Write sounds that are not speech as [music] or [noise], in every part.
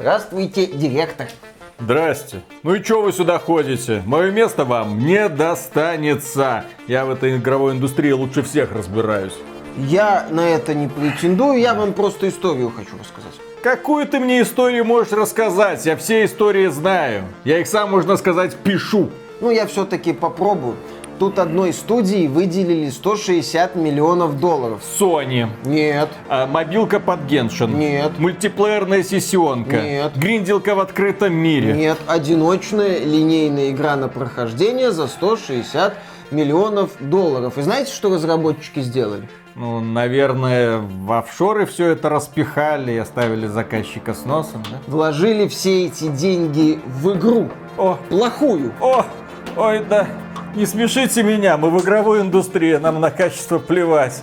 Здравствуйте, директор. Здрасте. Ну и что вы сюда ходите? Мое место вам не достанется. Я в этой игровой индустрии лучше всех разбираюсь. Я на это не претендую, я вам просто историю хочу рассказать. Какую ты мне историю можешь рассказать? Я все истории знаю. Я их сам, можно сказать, пишу. Ну, я все-таки попробую. Тут одной студии выделили 160 миллионов долларов. Sony. Нет. А, мобилка под Геншин. Нет. Мультиплеерная сессионка. Нет. Гринделка в открытом мире. Нет, одиночная линейная игра на прохождение за 160 миллионов долларов. И знаете, что разработчики сделали? Ну, наверное, в офшоры все это распихали и оставили заказчика с носом, да? Вложили все эти деньги в игру. О, Плохую. о, ой, да, не смешите меня, мы в игровой индустрии, нам на качество плевать.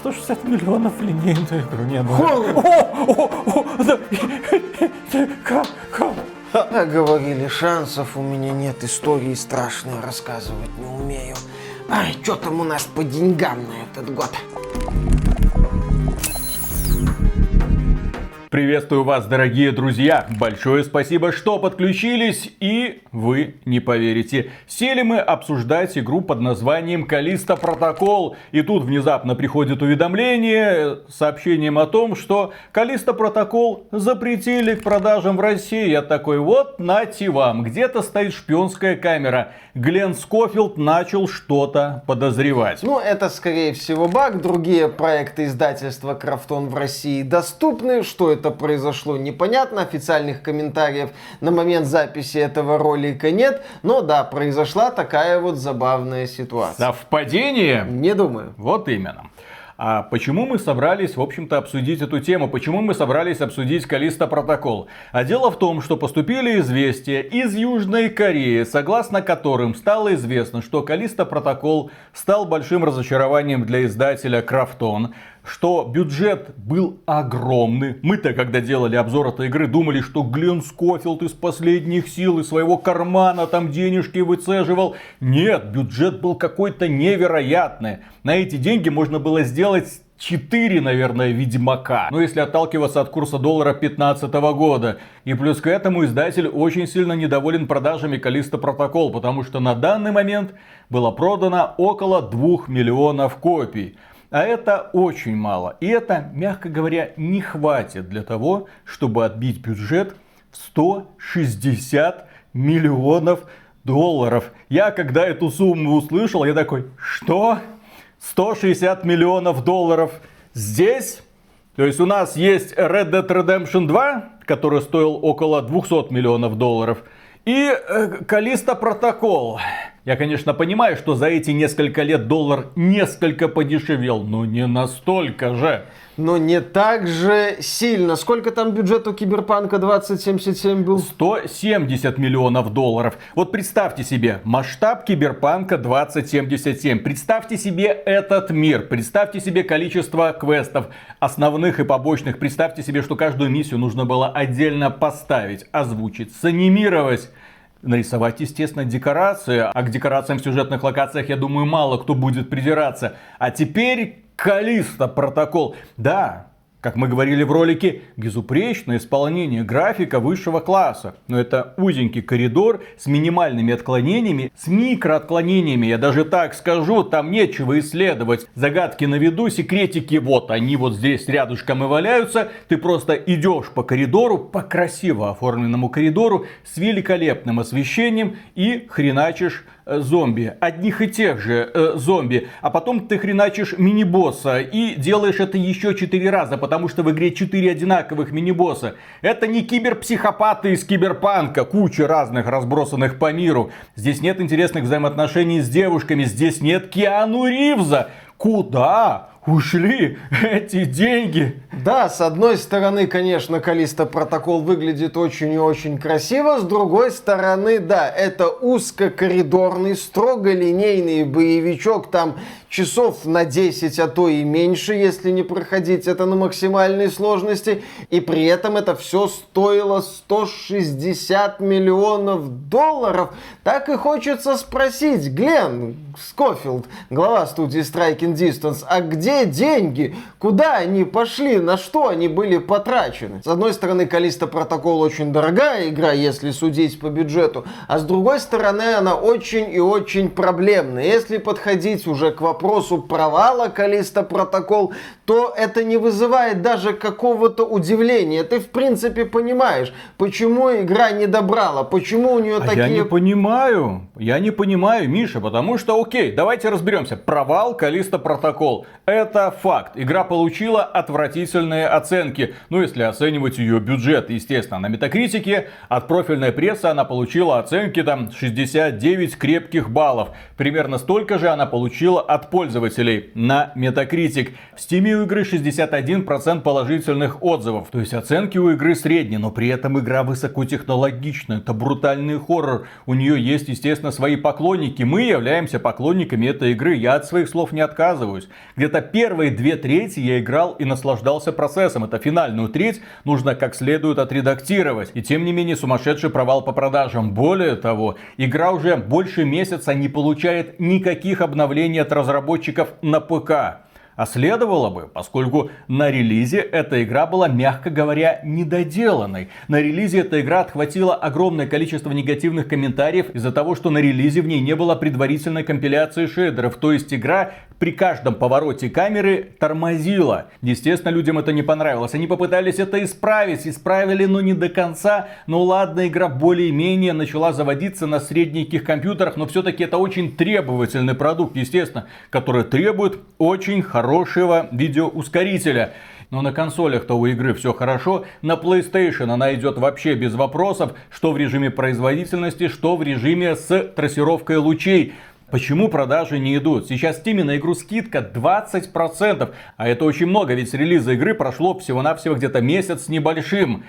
160 миллионов линейную игру не ну. Хоррор. О, о, о, да, как, как? А говорили, шансов у меня нет, истории страшные рассказывать не умею. Ай, что там у нас по деньгам на этот год? Приветствую вас, дорогие друзья! Большое спасибо, что подключились, и вы не поверите. Сели мы обсуждать игру под названием Калиста Протокол. И тут внезапно приходит уведомление с сообщением о том, что Калиста Протокол запретили к продажам в России. Я такой, вот, нате вам, где-то стоит шпионская камера. Глен Скофилд начал что-то подозревать. Ну, это, скорее всего, баг. Другие проекты издательства Krafton в России доступны. Что это произошло, непонятно. Официальных комментариев на момент записи этого ролика нет. Но да, произошла такая вот забавная ситуация. Совпадение? Не думаю. Вот именно. А почему мы собрались, в общем-то, обсудить эту тему? Почему мы собрались обсудить Callisto Protocol? А дело в том, что поступили известия из Южной Кореи, согласно которым стало известно, что Callisto Protocol стал большим разочарованием для издателя Krafton, что бюджет был огромный. Мы-то, когда делали обзор этой игры, думали, что Глен Скофилд из последних сил, из своего кармана там денежки выцеживал. Нет, бюджет был какой-то невероятный. На эти деньги можно было сделать 4, наверное, Ведьмака. Ну, если отталкиваться от курса доллара 2015 года. И плюс к этому издатель очень сильно недоволен продажами Калиста Протокол, потому что на данный момент было продано около 2 миллионов копий. А это очень мало. И это, мягко говоря, не хватит для того, чтобы отбить бюджет в 160 миллионов долларов. Я когда эту сумму услышал, я такой, что? 160 миллионов долларов здесь? То есть у нас есть Red Dead Redemption 2, который стоил около 200 миллионов долларов, и э, Калиста Протокол. Я, конечно, понимаю, что за эти несколько лет доллар несколько подешевел, но не настолько же. Но не так же сильно. Сколько там бюджет у Киберпанка 2077 был? 170 миллионов долларов. Вот представьте себе масштаб Киберпанка 2077. Представьте себе этот мир. Представьте себе количество квестов, основных и побочных. Представьте себе, что каждую миссию нужно было отдельно поставить, озвучить, санимировать нарисовать, естественно, декорации. А к декорациям в сюжетных локациях, я думаю, мало кто будет придираться. А теперь Калиста протокол. Да, как мы говорили в ролике, безупречное исполнение графика высшего класса. Но это узенький коридор с минимальными отклонениями, с микроотклонениями. Я даже так скажу, там нечего исследовать. Загадки на виду, секретики вот, они вот здесь рядышком и валяются. Ты просто идешь по коридору, по красиво оформленному коридору, с великолепным освещением и хреначишь зомби, одних и тех же э, зомби, а потом ты хреначишь мини-босса и делаешь это еще четыре раза, потому что в игре четыре одинаковых мини-босса. Это не киберпсихопаты из киберпанка, куча разных разбросанных по миру. Здесь нет интересных взаимоотношений с девушками, здесь нет Киану Ривза. Куда? Ушли эти деньги. Да, с одной стороны, конечно, Калиста протокол выглядит очень и очень красиво, с другой стороны, да, это узкокоридорный, строго линейный боевичок, там часов на 10, а то и меньше, если не проходить это на максимальной сложности. И при этом это все стоило 160 миллионов долларов. Так и хочется спросить, Глен Скофилд, глава студии Striking Distance, а где деньги? Куда они пошли на что они были потрачены. С одной стороны, Калиста Протокол очень дорогая игра, если судить по бюджету, а с другой стороны, она очень и очень проблемная. Если подходить уже к вопросу провала Калиста Протокол, то это не вызывает даже какого-то удивления. Ты, в принципе, понимаешь, почему игра не добрала, почему у нее а такие... Я не понимаю, я не понимаю, Миша, потому что, окей, давайте разберемся. Провал Калиста Протокол. Это факт. Игра получила отвратительные оценки. Ну, если оценивать ее бюджет, естественно. На Метакритике от профильной прессы она получила оценки там 69 крепких баллов. Примерно столько же она получила от пользователей на Метакритик. В Steam у игры 61% положительных отзывов. То есть оценки у игры средние, но при этом игра высокотехнологичная. Это брутальный хоррор. У нее есть, естественно, свои поклонники. Мы являемся поклонниками этой игры. Я от своих слов не отказываюсь. Где-то первые две трети я играл и наслаждался процессом. Это финальную треть нужно как следует отредактировать. И тем не менее сумасшедший провал по продажам. Более того, игра уже больше месяца не получает никаких обновлений от разработчиков на ПК. А следовало бы, поскольку на релизе эта игра была, мягко говоря, недоделанной. На релизе эта игра отхватила огромное количество негативных комментариев из-за того, что на релизе в ней не было предварительной компиляции шейдеров. То есть игра при каждом повороте камеры тормозила. Естественно, людям это не понравилось. Они попытались это исправить. Исправили, но не до конца. Но ладно, игра более-менее начала заводиться на средненьких компьютерах. Но все-таки это очень требовательный продукт, естественно, который требует очень хорошего хорошего видеоускорителя. Но на консолях-то у игры все хорошо. На PlayStation она идет вообще без вопросов, что в режиме производительности, что в режиме с трассировкой лучей. Почему продажи не идут? Сейчас в Steam на игру скидка 20%, а это очень много, ведь релиза игры прошло всего-навсего где-то месяц с небольшим.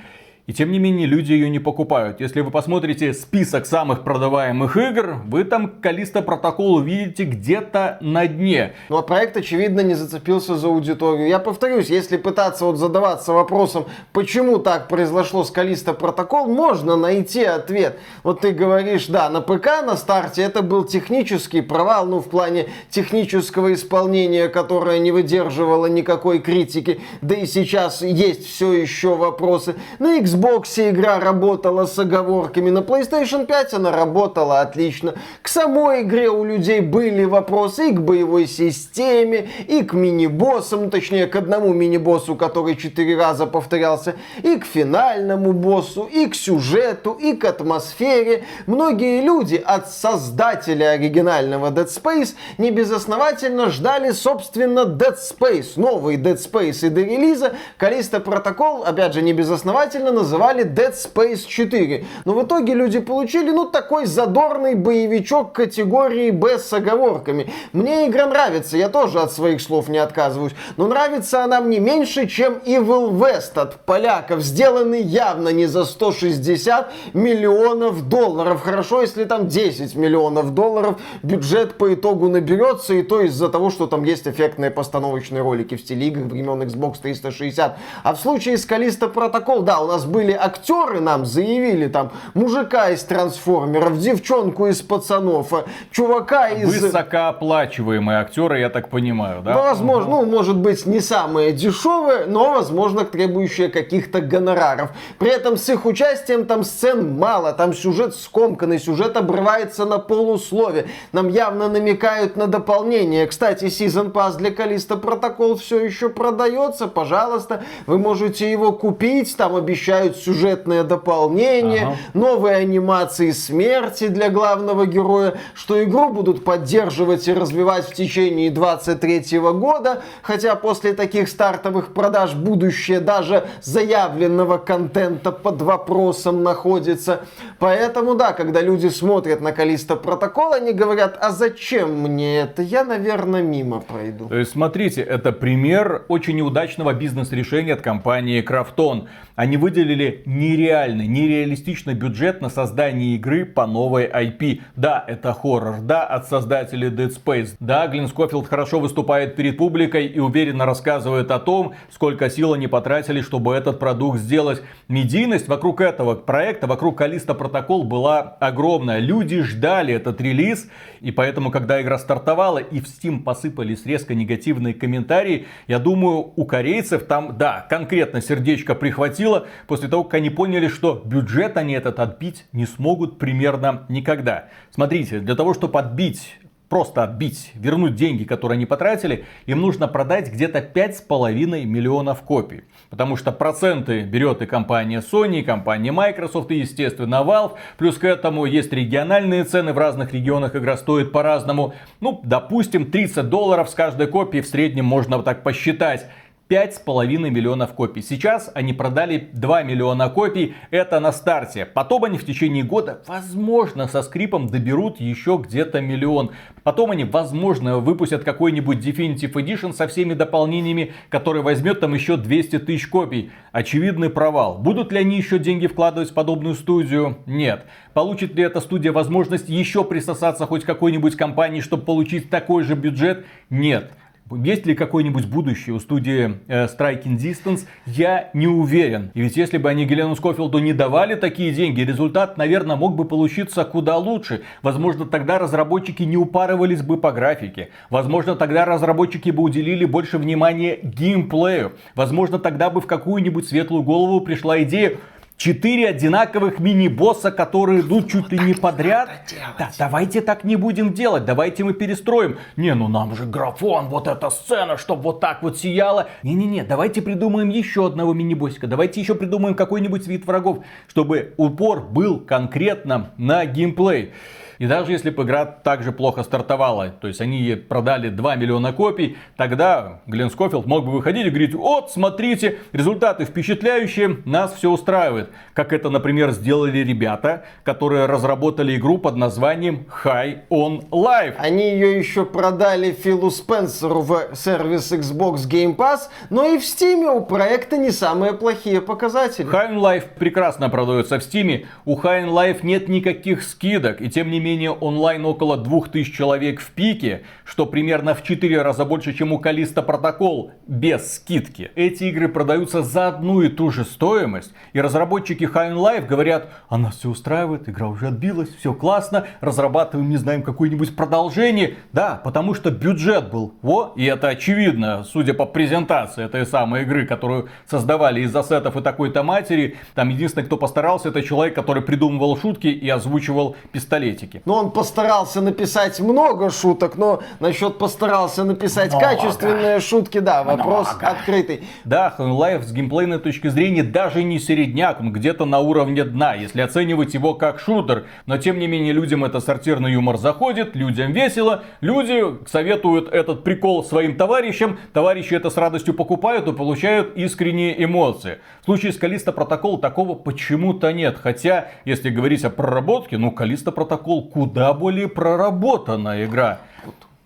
И тем не менее люди ее не покупают. Если вы посмотрите список самых продаваемых игр, вы там Калиста Протокол увидите где-то на дне. Ну а проект, очевидно, не зацепился за аудиторию. Я повторюсь, если пытаться вот задаваться вопросом, почему так произошло с Калиста Протокол, можно найти ответ. Вот ты говоришь, да, на ПК на старте это был технический провал, ну в плане технического исполнения, которое не выдерживало никакой критики. Да и сейчас есть все еще вопросы. На Xbox Xbox игра работала с оговорками, на PlayStation 5 она работала отлично. К самой игре у людей были вопросы и к боевой системе, и к мини-боссам, точнее к одному мини-боссу, который четыре раза повторялся, и к финальному боссу, и к сюжету, и к атмосфере. Многие люди от создателя оригинального Dead Space не безосновательно ждали, собственно, Dead Space, новый Dead Space и до релиза. Калиста Протокол, опять же, не безосновательно называли Dead Space 4. Но в итоге люди получили, ну, такой задорный боевичок категории Б с оговорками. Мне игра нравится, я тоже от своих слов не отказываюсь. Но нравится она мне меньше, чем Evil West от поляков, сделанный явно не за 160 миллионов долларов. Хорошо, если там 10 миллионов долларов бюджет по итогу наберется, и то из-за того, что там есть эффектные постановочные ролики в стиле игр времен Xbox 360. А в случае с Калиста Протокол, да, у нас были актеры, нам заявили там мужика из трансформеров, девчонку из пацанов, э, чувака из... Высокооплачиваемые актеры, я так понимаю, да? Ну, возможно, угу. ну, может быть, не самые дешевые, но, возможно, требующие каких-то гонораров. При этом с их участием там сцен мало, там сюжет скомканный, сюжет обрывается на полуслове. Нам явно намекают на дополнение. Кстати, Season Pass для Калиста Протокол все еще продается, пожалуйста, вы можете его купить, там обещают обещают сюжетное дополнение, ага. новые анимации смерти для главного героя, что игру будут поддерживать и развивать в течение 23 года, хотя после таких стартовых продаж будущее даже заявленного контента под вопросом находится. Поэтому да, когда люди смотрят на Калиста Протокол, они говорят, а зачем мне это? Я, наверное, мимо пройду. То есть, смотрите, это пример очень неудачного бизнес-решения от компании Крафтон. Они выделили нереальный, нереалистичный бюджет на создание игры по новой IP. Да, это хоррор, да, от создателей Dead Space. Да, Глен Скофилд хорошо выступает перед публикой и уверенно рассказывает о том, сколько сил они потратили, чтобы этот продукт сделать. Медийность вокруг этого проекта, вокруг Калиста Протокол была огромная. Люди ждали этот релиз, и поэтому, когда игра стартовала и в Steam посыпались резко негативные комментарии, я думаю, у корейцев там, да, конкретно сердечко прихватило после того, как они поняли, что бюджет они этот отбить не смогут примерно никогда. Смотрите, для того, чтобы отбить просто отбить, вернуть деньги, которые они потратили, им нужно продать где-то 5,5 миллионов копий. Потому что проценты берет и компания Sony, и компания Microsoft, и, естественно, Valve. Плюс к этому есть региональные цены, в разных регионах игра стоит по-разному. Ну, допустим, 30 долларов с каждой копии в среднем можно вот так посчитать. 5,5 миллионов копий. Сейчас они продали 2 миллиона копий. Это на старте. Потом они в течение года, возможно, со скрипом доберут еще где-то миллион. Потом они, возможно, выпустят какой-нибудь Definitive Edition со всеми дополнениями, который возьмет там еще 200 тысяч копий. Очевидный провал. Будут ли они еще деньги вкладывать в подобную студию? Нет. Получит ли эта студия возможность еще присосаться хоть какой-нибудь компании, чтобы получить такой же бюджет? Нет. Есть ли какое-нибудь будущее у студии э, Striking Distance, я не уверен. И ведь если бы они Гелену Скофилду не давали такие деньги, результат, наверное, мог бы получиться куда лучше. Возможно, тогда разработчики не упарывались бы по графике. Возможно, тогда разработчики бы уделили больше внимания геймплею. Возможно, тогда бы в какую-нибудь светлую голову пришла идея Четыре одинаковых мини-босса, которые идут чуть ли не подряд. Да, давайте так не будем делать, давайте мы перестроим. Не, ну нам же графон, вот эта сцена, чтобы вот так вот сияла. Не-не-не, давайте придумаем еще одного мини-боссика. Давайте еще придумаем какой-нибудь вид врагов, чтобы упор был конкретно на геймплей. И даже если бы игра также плохо стартовала, то есть они продали 2 миллиона копий, тогда Глен Скофилд мог бы выходить и говорить, вот, смотрите, результаты впечатляющие, нас все устраивает. Как это, например, сделали ребята, которые разработали игру под названием High on Life. Они ее еще продали Филу Спенсеру в сервис Xbox Game Pass, но и в Steam у проекта не самые плохие показатели. High on Life прекрасно продается в Steam. У High on Life нет никаких скидок, и тем не менее менее онлайн около 2000 человек в пике, что примерно в 4 раза больше, чем у Калиста Протокол, без скидки. Эти игры продаются за одну и ту же стоимость, и разработчики High Life говорят, а нас все устраивает, игра уже отбилась, все классно, разрабатываем, не знаем, какое-нибудь продолжение. Да, потому что бюджет был. Во, и это очевидно, судя по презентации этой самой игры, которую создавали из ассетов и такой-то матери. Там единственный, кто постарался, это человек, который придумывал шутки и озвучивал пистолетики шутки. Ну, он постарался написать много шуток, но насчет постарался написать много. качественные шутки, да, вопрос много. открытый. Да, Half-Life с геймплейной точки зрения даже не середняк, он где-то на уровне дна, если оценивать его как шутер. Но тем не менее людям это сортирный юмор заходит, людям весело, люди советуют этот прикол своим товарищам, товарищи это с радостью покупают и получают искренние эмоции. В случае с Калиста Протокол такого почему-то нет, хотя, если говорить о проработке, ну Калиста Протокол куда более проработанная игра.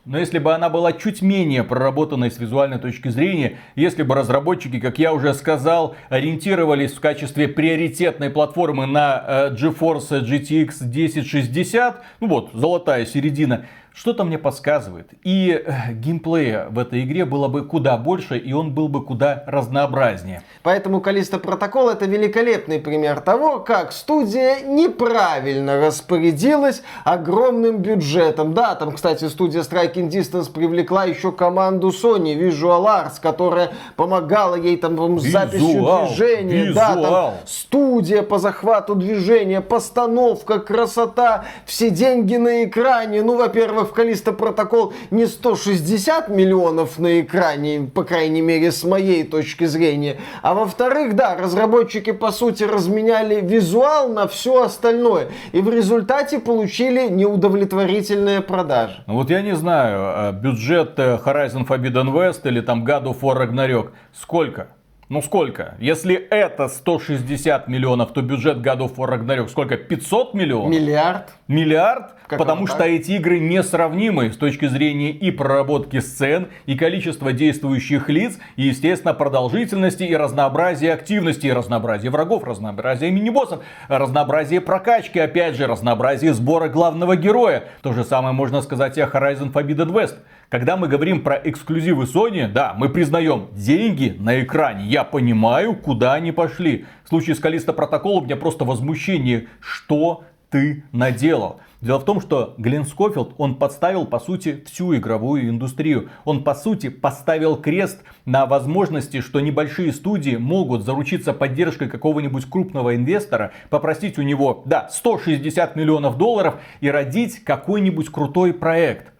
Но если бы она была чуть менее проработанной с визуальной точки зрения, если бы разработчики, как я уже сказал, ориентировались в качестве приоритетной платформы на э, GeForce GTX 1060, ну вот, золотая середина, что-то мне подсказывает. И э, геймплея в этой игре было бы куда больше, и он был бы куда разнообразнее. Поэтому Калиста Протокол это великолепный пример того, как студия неправильно распорядилась огромным бюджетом. Да, там, кстати, студия Striking Distance привлекла еще команду Sony Visual Arts, которая помогала ей там с записью движения. Визуал. Да, там студия по захвату движения, постановка, красота, все деньги на экране. Ну, во-первых, в Калиста протокол не 160 миллионов на экране, по крайней мере, с моей точки зрения. А во-вторых, да, разработчики, по сути, разменяли визуал на все остальное. И в результате получили неудовлетворительные продажи. Ну вот я не знаю, э, бюджет э, Horizon Forbidden West или там God of War Ragnarok сколько? Ну сколько? Если это 160 миллионов, то бюджет of War Ragnarok сколько? 500 миллионов? Миллиард. Миллиард? Как потому что так? эти игры несравнимы с точки зрения и проработки сцен, и количества действующих лиц, и, естественно, продолжительности, и разнообразия активности, и разнообразия врагов, разнообразия мини-боссов, разнообразие прокачки, опять же, разнообразие сбора главного героя. То же самое можно сказать и о Horizon Forbidden West. Когда мы говорим про эксклюзивы Sony, да, мы признаем деньги на экране. Я понимаю, куда они пошли. В случае с Калиста Протокола у меня просто возмущение. Что ты наделал? Дело в том, что Глен Скофилд, он подставил, по сути, всю игровую индустрию. Он, по сути, поставил крест на возможности, что небольшие студии могут заручиться поддержкой какого-нибудь крупного инвестора, попросить у него, да, 160 миллионов долларов и родить какой-нибудь крутой проект.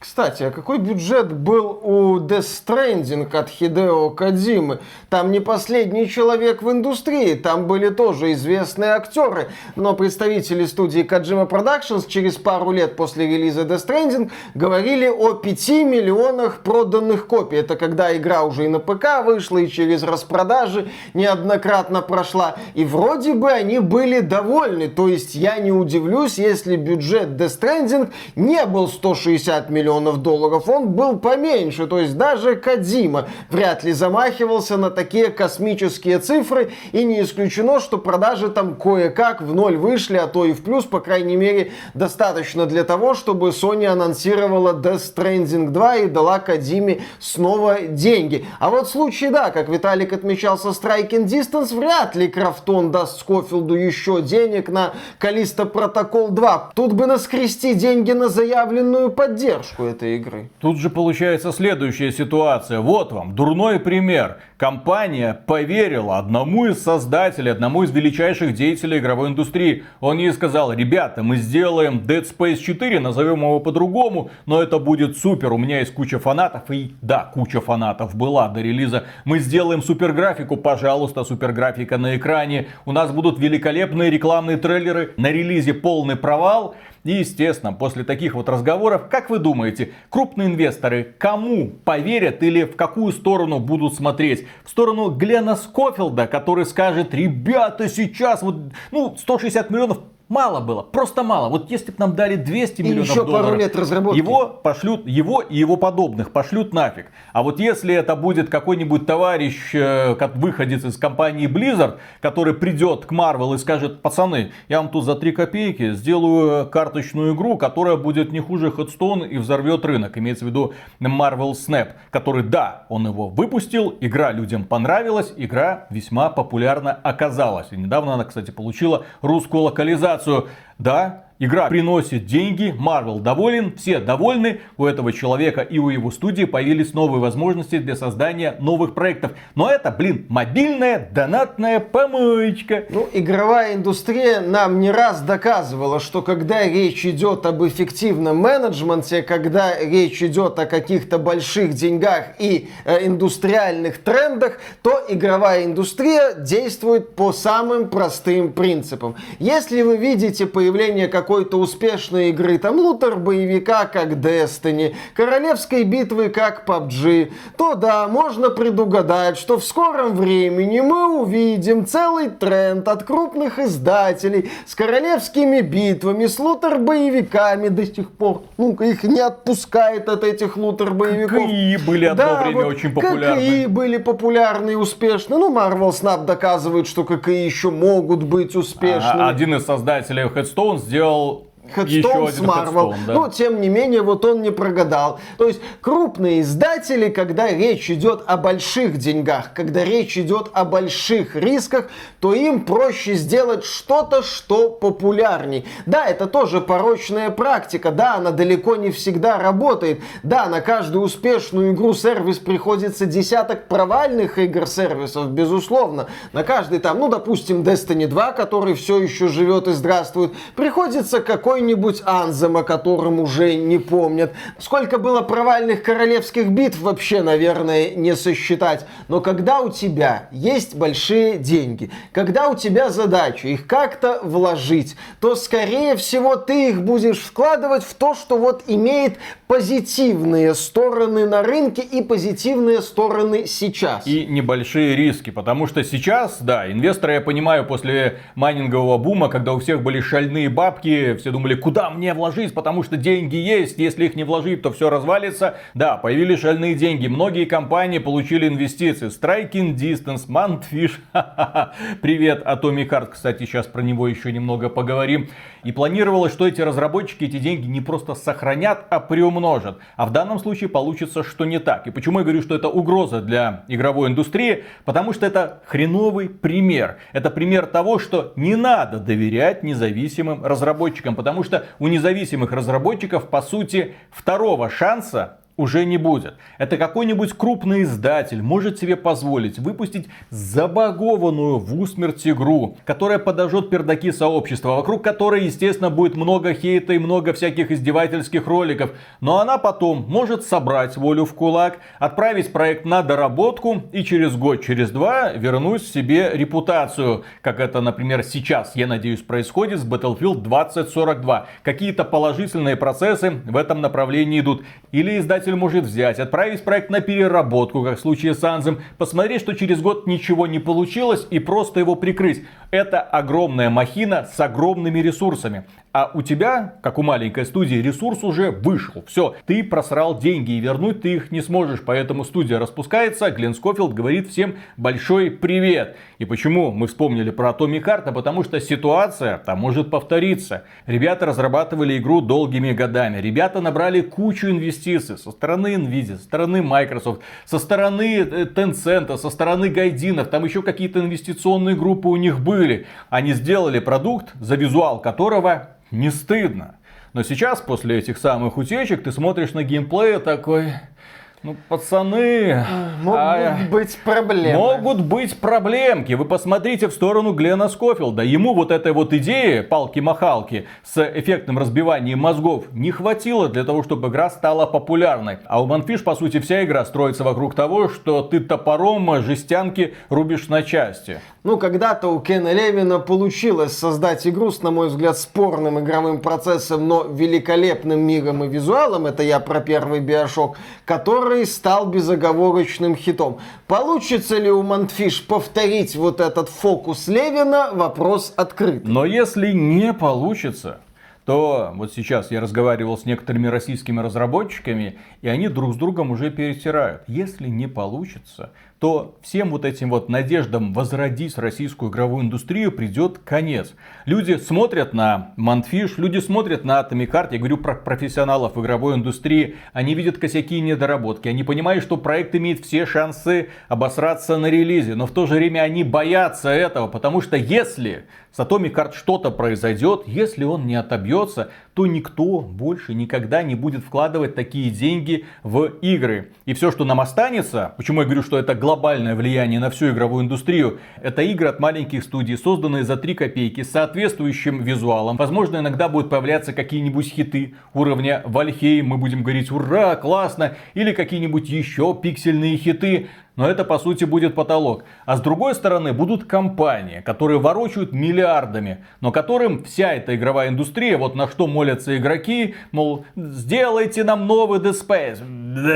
Кстати, а какой бюджет был у Death Stranding от Хидео Кадзимы? Там не последний человек в индустрии, там были тоже известные актеры. Но представители студии Kojima Productions через пару лет после релиза Death Stranding говорили о 5 миллионах проданных копий. Это когда игра уже и на ПК вышла, и через распродажи неоднократно прошла. И вроде бы они были довольны. То есть я не удивлюсь, если бюджет Death Stranding не был 160 миллионов миллионов долларов, он был поменьше. То есть даже Кадима вряд ли замахивался на такие космические цифры. И не исключено, что продажи там кое-как в ноль вышли, а то и в плюс, по крайней мере, достаточно для того, чтобы Sony анонсировала Death Stranding 2 и дала Кадиме снова деньги. А вот в случае, да, как Виталик отмечал со Striking Distance, вряд ли Крафтон даст Скофилду еще денег на Калиста Протокол 2. Тут бы наскрести деньги на заявленную поддержку поддержку этой игры. Тут же получается следующая ситуация. Вот вам дурной пример. Компания поверила одному из создателей, одному из величайших деятелей игровой индустрии. Он ей сказал, ребята, мы сделаем Dead Space 4, назовем его по-другому, но это будет супер, у меня есть куча фанатов. И да, куча фанатов была до релиза. Мы сделаем суперграфику, пожалуйста, суперграфика на экране. У нас будут великолепные рекламные трейлеры. На релизе полный провал. И, естественно, после таких вот разговоров, как вы думаете, крупные инвесторы кому поверят или в какую сторону будут смотреть? В сторону Глена Скофилда, который скажет, ребята, сейчас вот, ну, 160 миллионов Мало было, просто мало. Вот если бы нам дали 200 и миллионов еще долларов, пару лет разработки. его пошлют, его и его подобных пошлют нафиг. А вот если это будет какой-нибудь товарищ, э, как выходец из компании Blizzard, который придет к Marvel и скажет, пацаны, я вам тут за 3 копейки сделаю карточную игру, которая будет не хуже Headstone и взорвет рынок. Имеется в виду Marvel Snap, который, да, он его выпустил, игра людям понравилась, игра весьма популярна оказалась. И недавно она, кстати, получила русскую локализацию презентацию. Да, Игра приносит деньги, Marvel доволен, все довольны, у этого человека и у его студии появились новые возможности для создания новых проектов. Но это, блин, мобильная донатная помоечка. Ну, игровая индустрия нам не раз доказывала, что когда речь идет об эффективном менеджменте, когда речь идет о каких-то больших деньгах и э, индустриальных трендах, то игровая индустрия действует по самым простым принципам. Если вы видите появление как какой-то успешной игры, там лутер боевика, как Destiny, королевской битвы, как PUBG, то да, можно предугадать, что в скором времени мы увидим целый тренд от крупных издателей с королевскими битвами, с лутер боевиками до сих пор. Ну, их не отпускает от этих лутер боевиков. КИ были одно да, время вот очень популярны. ККИ были популярны и успешны. Ну, Marvel Snap доказывает, что ККИ еще могут быть успешны. А, один из создателей Headstone сделал сделал Headstone с да. Но, тем не менее, вот он не прогадал. То есть, крупные издатели, когда речь идет о больших деньгах, когда речь идет о больших рисках, то им проще сделать что-то, что популярней. Да, это тоже порочная практика. Да, она далеко не всегда работает. Да, на каждую успешную игру сервис приходится десяток провальных игр-сервисов, безусловно. На каждый там, ну, допустим, Destiny 2, который все еще живет и здравствует, приходится какой какой-нибудь Анзем, о котором уже не помнят. Сколько было провальных королевских битв, вообще, наверное, не сосчитать. Но когда у тебя есть большие деньги, когда у тебя задача их как-то вложить, то, скорее всего, ты их будешь вкладывать в то, что вот имеет позитивные стороны на рынке и позитивные стороны сейчас. И небольшие риски, потому что сейчас, да, инвесторы, я понимаю, после майнингового бума, когда у всех были шальные бабки, все думали, куда мне вложить, потому что деньги есть, если их не вложить, то все развалится. Да, появились шальные деньги, многие компании получили инвестиции. Striking Distance, Mantfish, [laughs] привет, Atomic Heart, кстати, сейчас про него еще немного поговорим. И планировалось, что эти разработчики эти деньги не просто сохранят, а приумножат. А в данном случае получится, что не так. И почему я говорю, что это угроза для игровой индустрии? Потому что это хреновый пример. Это пример того, что не надо доверять независимым разработчикам. Потому что у независимых разработчиков, по сути, второго шанса уже не будет. Это какой-нибудь крупный издатель может себе позволить выпустить забагованную в усмерть игру, которая подожжет пердаки сообщества, вокруг которой, естественно, будет много хейта и много всяких издевательских роликов. Но она потом может собрать волю в кулак, отправить проект на доработку и через год, через два вернуть себе репутацию. Как это, например, сейчас, я надеюсь, происходит с Battlefield 2042. Какие-то положительные процессы в этом направлении идут. Или издатель издатель может взять, отправить проект на переработку, как в случае с Анзем, посмотреть, что через год ничего не получилось и просто его прикрыть. Это огромная махина с огромными ресурсами. А у тебя, как у маленькой студии, ресурс уже вышел. Все, ты просрал деньги и вернуть ты их не сможешь. Поэтому студия распускается. Глен Скофилд говорит всем большой привет. И почему мы вспомнили про Atomic Heart? Потому что ситуация там может повториться. Ребята разрабатывали игру долгими годами. Ребята набрали кучу инвестиций со стороны Nvidia, со стороны Microsoft, со стороны э, Tencent, со стороны Гайдинов. Там еще какие-то инвестиционные группы у них были. Они сделали продукт, за визуал которого не стыдно. Но сейчас, после этих самых утечек, ты смотришь на геймплей такой... Ну, пацаны... Могут а, быть проблемы. Могут быть проблемки. Вы посмотрите в сторону Глена Скофилда. Ему вот этой вот идеи, палки-махалки, с эффектным разбиванием мозгов, не хватило для того, чтобы игра стала популярной. А у Манфиш, по сути, вся игра строится вокруг того, что ты топором жестянки рубишь на части. Ну, когда-то у Кена Левина получилось создать игру с, на мой взгляд, спорным игровым процессом, но великолепным миром и визуалом. Это я про первый Биошок, который который стал безоговорочным хитом. Получится ли у Мантфиш повторить вот этот фокус Левина, вопрос открыт. Но если не получится, то вот сейчас я разговаривал с некоторыми российскими разработчиками, и они друг с другом уже перетирают. Если не получится, то всем вот этим вот надеждам возродить российскую игровую индустрию придет конец. Люди смотрят на Манфиш, люди смотрят на Heart, я говорю про профессионалов игровой индустрии, они видят косяки и недоработки, они понимают, что проект имеет все шансы обосраться на релизе, но в то же время они боятся этого, потому что если с Atomic что-то произойдет, если он не отобьется, то никто больше никогда не будет вкладывать такие деньги в игры. И все, что нам останется, почему я говорю, что это глобальное влияние на всю игровую индустрию, это игры от маленьких студий, созданные за 3 копейки, с соответствующим визуалом. Возможно, иногда будут появляться какие-нибудь хиты уровня Вальхейм, мы будем говорить ура, классно, или какие-нибудь еще пиксельные хиты но это по сути будет потолок. А с другой стороны будут компании, которые ворочают миллиардами, но которым вся эта игровая индустрия, вот на что молятся игроки, мол, сделайте нам новый Dead Space.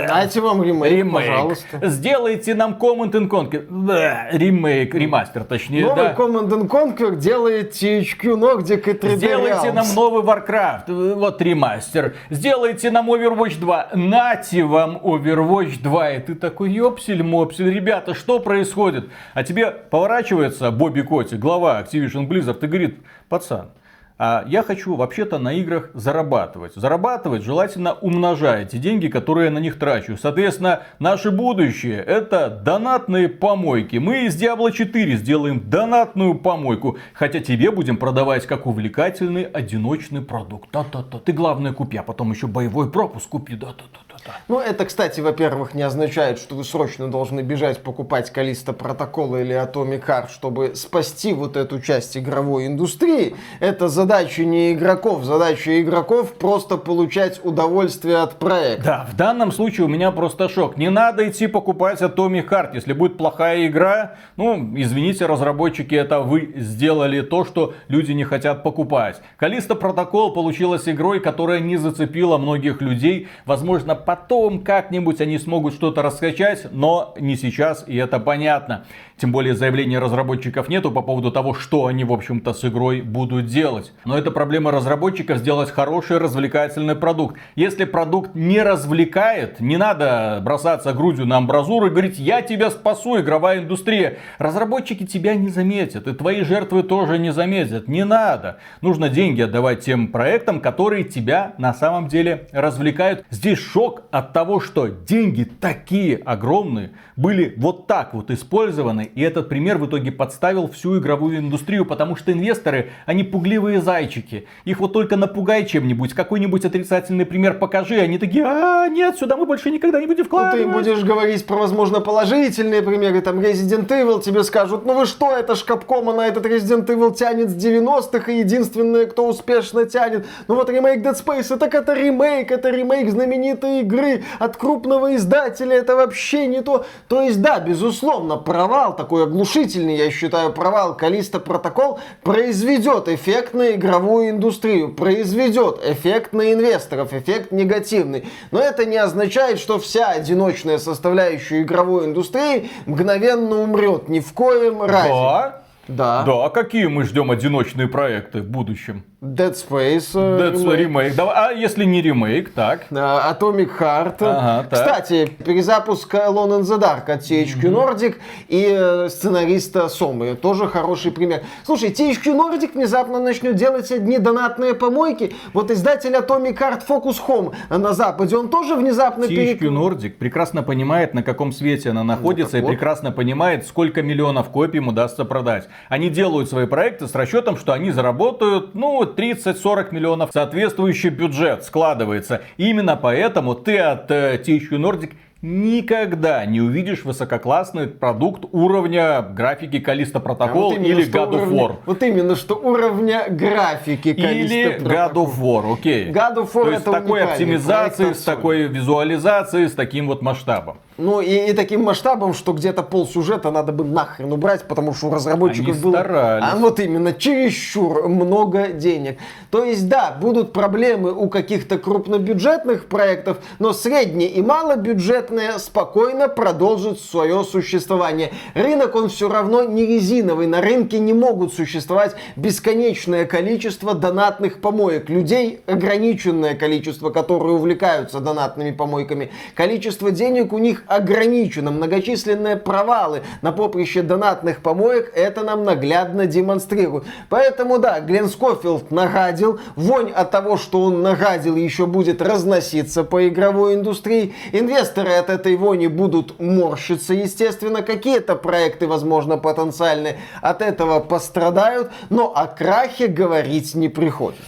Дайте вам ремейк, ремейк, пожалуйста. Сделайте нам Command and Conquer. Да, ремейк, ремастер точнее. Новый да. Command and Conquer делает THQ Nordic и 3D Сделайте нам новый Warcraft, вот ремастер. Сделайте нам Overwatch 2. Нате вам Overwatch 2. И ты такой, ёпсель мопсель ребята, что происходит? А тебе поворачивается Бобби Коти, глава Activision Blizzard, и говорит, пацан, а я хочу вообще-то на играх зарабатывать. Зарабатывать желательно умножая эти деньги, которые я на них трачу. Соответственно, наше будущее это донатные помойки. Мы из Diablo 4 сделаем донатную помойку. Хотя тебе будем продавать как увлекательный одиночный продукт. Да-да-да. Ты главное купи, а потом еще боевой пропуск купи. Да-да-да. Ну, это, кстати, во-первых, не означает, что вы срочно должны бежать покупать Калиста Протокола или Atomic Heart, чтобы спасти вот эту часть игровой индустрии. Это задача не игроков. Задача игроков просто получать удовольствие от проекта. Да, в данном случае у меня просто шок. Не надо идти покупать Atomic Heart. Если будет плохая игра, ну, извините, разработчики, это вы сделали то, что люди не хотят покупать. Калиста Протокол получилась игрой, которая не зацепила многих людей. Возможно, потом как-нибудь они смогут что-то раскачать, но не сейчас, и это понятно. Тем более заявлений разработчиков нету по поводу того, что они, в общем-то, с игрой будут делать. Но это проблема разработчиков сделать хороший развлекательный продукт. Если продукт не развлекает, не надо бросаться грудью на амбразуру и говорить, я тебя спасу, игровая индустрия. Разработчики тебя не заметят, и твои жертвы тоже не заметят. Не надо. Нужно деньги отдавать тем проектам, которые тебя на самом деле развлекают. Здесь шок от того, что деньги такие огромные были вот так вот использованы и этот пример в итоге подставил всю игровую индустрию, потому что инвесторы, они пугливые зайчики. Их вот только напугай чем-нибудь, какой-нибудь отрицательный пример покажи, они такие, а нет, сюда мы больше никогда не будем вкладывать. Ну, ты будешь говорить про, возможно, положительные примеры, там, Resident Evil, тебе скажут, ну вы что, это ж Capcom, на этот Resident Evil тянет с 90-х, и единственное, кто успешно тянет. Ну вот ремейк Dead Space, так это ремейк, это ремейк знаменитой игры от крупного издателя, это вообще не то. То есть, да, безусловно, провал такой оглушительный, я считаю, провал Калиста Протокол произведет эффект на игровую индустрию, произведет эффект на инвесторов, эффект негативный. Но это не означает, что вся одиночная составляющая игровой индустрии мгновенно умрет. Ни в коем разе. Да? Да. Да, а какие мы ждем одиночные проекты в будущем? Dead Space. Dead Space ремейк. Давай, а если не ремейк, так? Atomic Heart. Ага, так. Кстати, перезапуск Alone in the Dark от THQ Nordic и э, сценариста Сомы. Тоже хороший пример. Слушай, THQ Nordic внезапно начнет делать одни донатные помойки. Вот издатель Atomic Heart Focus Home на Западе, он тоже внезапно... THQ Nordic прекрасно понимает, на каком свете она находится, Ну, и вот. прекрасно понимает, сколько миллионов копий им удастся продать. Они делают свои проекты с расчетом, что они заработают, ну, 30-40 миллионов. Соответствующий бюджет складывается. И именно поэтому ты от э, THQ Nordic никогда не увидишь высококлассный продукт уровня графики Калиста А Протокол вот именно, или God of уровня- War. Вот именно, что уровня графики Или Callisto God of War, окей. God of War То есть это с такой оптимизацией, с такой визуализацией, с таким вот масштабом. Ну и, и таким масштабом, что где-то пол сюжета надо бы нахрен убрать, потому что у разработчиков Они было... старались. А вот именно, чересчур много денег. То есть да, будут проблемы у каких-то крупнобюджетных проектов, но средние и малобюджетные спокойно продолжат свое существование. Рынок, он все равно не резиновый. На рынке не могут существовать бесконечное количество донатных помоек. Людей ограниченное количество, которые увлекаются донатными помойками. Количество денег у них ограничено. Многочисленные провалы на поприще донатных помоек это нам наглядно демонстрируют. Поэтому да, Глен Скофилд нагадил. Вонь от того, что он нагадил, еще будет разноситься по игровой индустрии. Инвесторы от этой вони будут морщиться, естественно. Какие-то проекты, возможно, потенциальные от этого пострадают. Но о крахе говорить не приходится.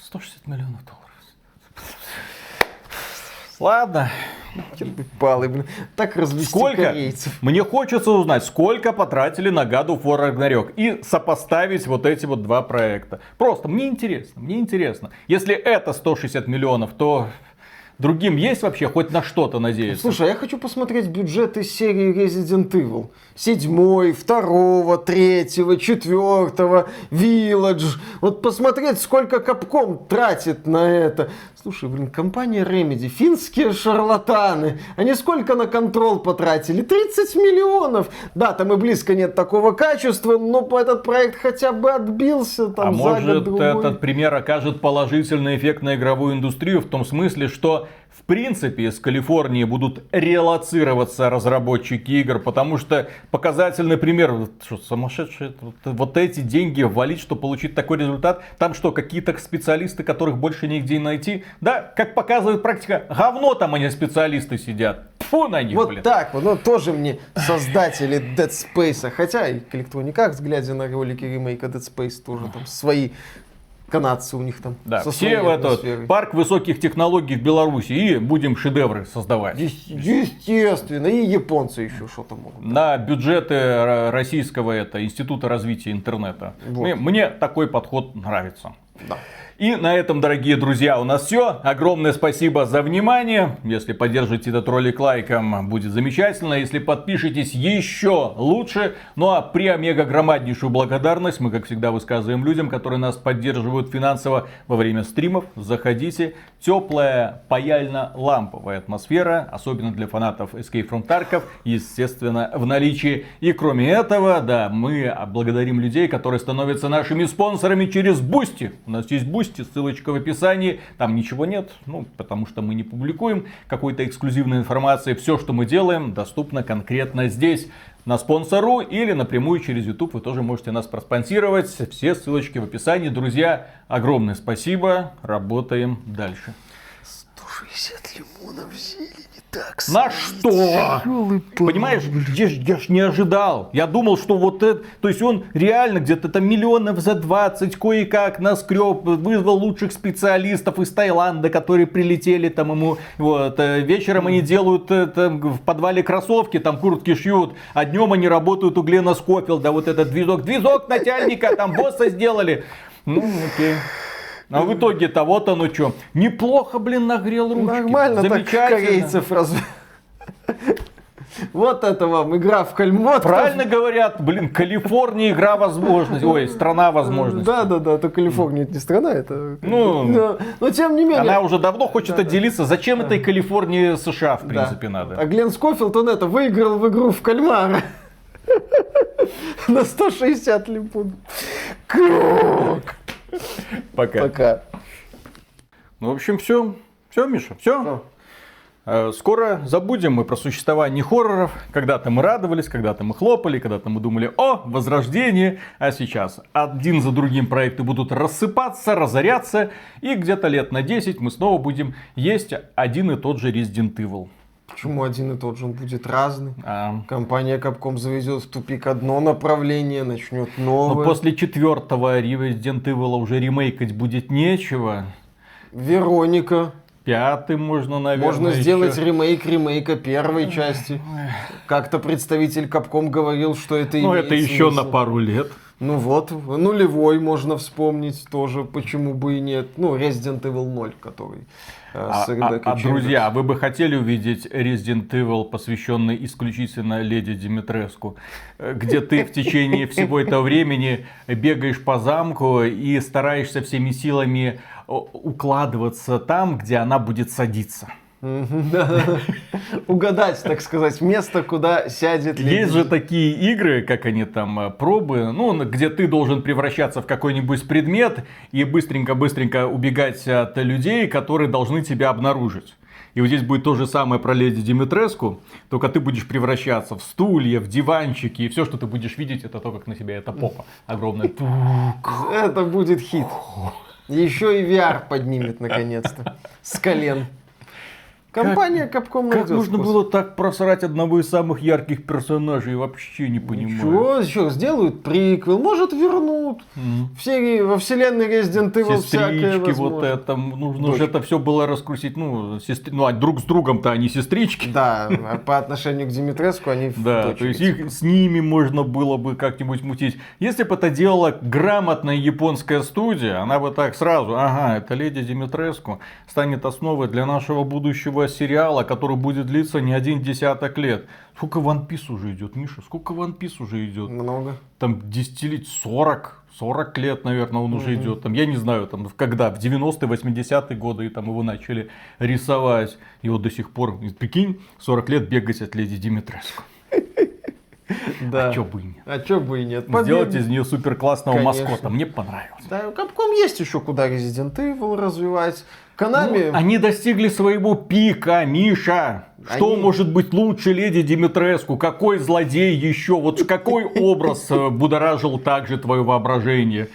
160 миллионов долларов. Ладно. Палы, блин. Так развести Сколько? корейцев. Мне хочется узнать, сколько потратили на God of War Ragnarok и сопоставить вот эти вот два проекта. Просто мне интересно, мне интересно. Если это 160 миллионов, то другим есть вообще хоть на что-то надеяться? Слушай, а я хочу посмотреть бюджеты серии Resident Evil. Седьмой, второго, третьего, четвертого, Village. Вот посмотреть, сколько Капком тратит на это. Слушай, блин, компания Remedy, финские шарлатаны. Они сколько на контрол потратили? 30 миллионов. Да, там и близко нет такого качества, но этот проект хотя бы отбился там а за может год-другой. этот пример окажет положительный эффект на игровую индустрию в том смысле, что в принципе из Калифорнии будут релацироваться разработчики игр, потому что показательный пример, что, сумасшедшие, вот, вот эти деньги валить, чтобы получить такой результат, там что, какие-то специалисты, которых больше нигде найти, да, как показывает практика, говно там они специалисты сидят, Фу на них, Вот блин. так вот, ну тоже мне создатели Dead Space, хотя и к Electronic Arts, глядя на ролики ремейка Dead Space, тоже там свои канадцы у них там. Да, все в этот парк высоких технологий в Беларуси и будем шедевры создавать. Естественно, и японцы еще что-то могут. На бюджеты российского это института развития интернета. Вот. Мне, мне такой подход нравится. Да. И на этом, дорогие друзья, у нас все. Огромное спасибо за внимание. Если поддержите этот ролик лайком, будет замечательно. Если подпишитесь, еще лучше. Ну а при омега громаднейшую благодарность мы, как всегда, высказываем людям, которые нас поддерживают финансово во время стримов. Заходите. Теплая, паяльно-ламповая атмосфера, особенно для фанатов Escape from Tarkov, естественно, в наличии. И кроме этого, да, мы благодарим людей, которые становятся нашими спонсорами через Boosty. У нас есть Boosty Boosty, ссылочка в описании. Там ничего нет, ну, потому что мы не публикуем какой-то эксклюзивной информации. Все, что мы делаем, доступно конкретно здесь на спонсору или напрямую через YouTube вы тоже можете нас проспонсировать. Все ссылочки в описании. Друзья, огромное спасибо. Работаем дальше. 160 лимонов зелени так На что? Понимаешь, я, я ж не ожидал. Я думал, что вот это... То есть он реально где-то там миллионов за 20 кое-как наскреб, вызвал лучших специалистов из Таиланда, которые прилетели там ему. Вот, э, вечером они делают это, в подвале кроссовки, там куртки шьют, а днем они работают у Глена Скопилда. Вот этот движок, движок начальника, там босса сделали. Ну, окей. А в итоге того-то, ну что, неплохо, блин, нагрел ручки. Нормально так корейцев разве... Вот это вам игра в кальмот. Правильно говорят, блин, Калифорния игра возможностей. Ой, страна возможностей. Да, да, да, то Калифорния это не страна, это... Ну, но, но тем не менее. Она уже давно хочет да, отделиться. Зачем да. этой Калифорнии США, в принципе, да. надо? А Глен Скофилд, он это, выиграл в игру в кальмара. [laughs] На 160 лимпун. Круг. [laughs] Пока. Пока. Ну, в общем, все. Все, Миша, все. Э, скоро забудем мы про существование хорроров. Когда-то мы радовались, когда-то мы хлопали, когда-то мы думали, о, возрождение. А сейчас один за другим проекты будут рассыпаться, разоряться. И где-то лет на 10 мы снова будем есть один и тот же Resident Evil. Почему один и тот же? Он будет разный. А. Компания Capcom завезет в тупик одно направление, начнет новое. Но после четвертого Resident Evil уже ремейкать будет нечего. Вероника. Пятый можно, наверное, Можно еще. сделать ремейк ремейка первой части. Как-то представитель Capcom говорил, что это Ну, это еще смысл. на пару лет. Ну вот, нулевой можно вспомнить тоже, почему бы и нет. Ну, Resident Evil 0, который э, а, а, а, друзья, вы бы хотели увидеть Resident Evil, посвященный исключительно леди Димитреску, э, где ты в течение всего этого времени бегаешь по замку и стараешься всеми силами укладываться там, где она будет садиться. [laughs] Угадать, так сказать, место, куда сядет Есть же такие игры, как они там, э, пробы, ну, где ты должен превращаться в какой-нибудь предмет и быстренько-быстренько убегать от людей, которые должны тебя обнаружить. И вот здесь будет то же самое про леди Димитреску, только ты будешь превращаться в стулья, в диванчики, и все, что ты будешь видеть, это то, как на себя это попа огромная. Это будет хит. Еще и VR поднимет наконец-то. С колен. Компания Capcom Как можно было так просрать одного из самых ярких персонажей, вообще не понимаю. Ничего, еще сделают приквел, может вернут. Mm. В серии, во вселенной Resident Evil всякое возможно. вот это, нужно же это все было раскрутить, ну, сестри... ну а друг с другом-то они сестрички. Да, а по отношению к Димитреску они Да, то есть их с ними можно было бы как-нибудь мутить. Если бы это делала грамотная японская студия, она бы так сразу, ага, это леди Димитреску станет основой для нашего будущего сериала, который будет длиться не один десяток лет. Сколько One Piece уже идет, Миша? Сколько One Piece уже идет? Много. Там десятилетий, 40, 40 лет, наверное, он уже идет. Там, я не знаю, там, когда, в 90-е, 80-е годы и там его начали рисовать. И вот до сих пор, прикинь, 40 лет бегать от леди Димитреску. [laughs] Да. А чё бы и нет. А чё бы и нет. Сделать из нее супер классного маскота. Мне понравилось. Да, Capcom есть еще куда Resident Evil развивать. Канами... Ну, они достигли своего пика, Миша. Что они... может быть лучше леди Димитреску? Какой злодей еще? Вот какой [laughs] образ э, будоражил также твое воображение?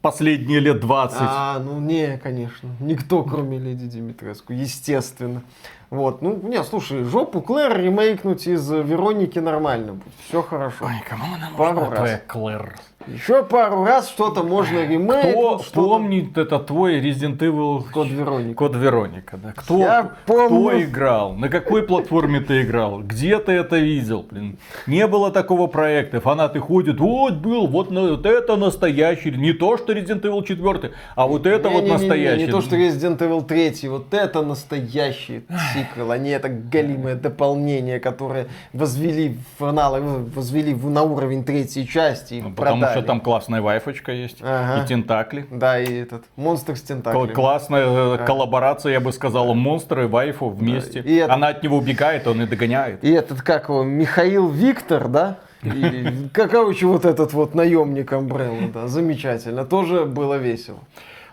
последние лет 20. А, ну не, конечно. Никто, кроме Леди Димитреску, естественно. Вот, ну, не, слушай, жопу Клэр ремейкнуть из Вероники нормально будет. Все хорошо. Ой, кому она Пару нужна, раз. твоя Клэр? Еще пару раз что-то можно ремейкнуть. Кто что-то- помнит это твой Resident Evil Код Вероника. Код Вероника, да. Кто, Я помню. кто играл? На какой платформе ты играл? Где ты это видел? Блин, не было такого проекта. Фанаты ходят, вот был, вот, вот это настоящий. Не то, что Resident Evil 4, а вот это вот Не-не-не-не, настоящий. Не то, что Resident Evil 3, вот это настоящий сиквел, а не это галимое дополнение, которое возвели в финалы, возвели в- на уровень третьей части и Ну, Потому продали. что там классная вайфочка есть. Ага. И тентакли. Да, и этот, монстр с Кл- тентаклями. Классная э, коллаборация, я бы сказала, монстры и вайфу вместе. И это- Она от него убегает, он и догоняет. И этот, как его, Михаил Виктор, да? Или, как, короче, вот этот вот наемник Umbrella, да, замечательно, тоже было весело.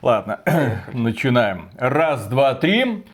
Ладно, [clears throat] начинаем. Раз, два, три.